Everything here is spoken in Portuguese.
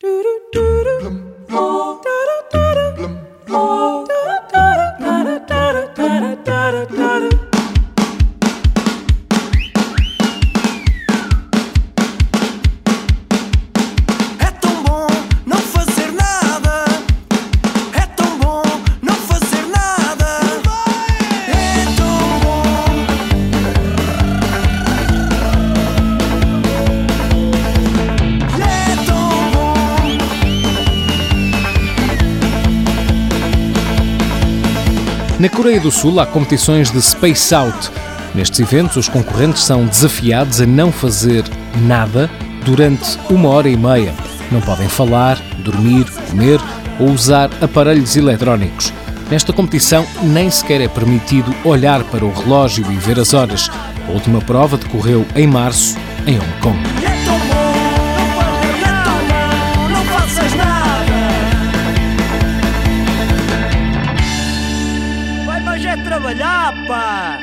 da da da da Na Coreia do Sul há competições de Space Out. Nestes eventos, os concorrentes são desafiados a não fazer nada durante uma hora e meia. Não podem falar, dormir, comer ou usar aparelhos eletrónicos. Nesta competição, nem sequer é permitido olhar para o relógio e ver as horas. A última prova decorreu em março, em Hong Kong. É trabalhar, pá!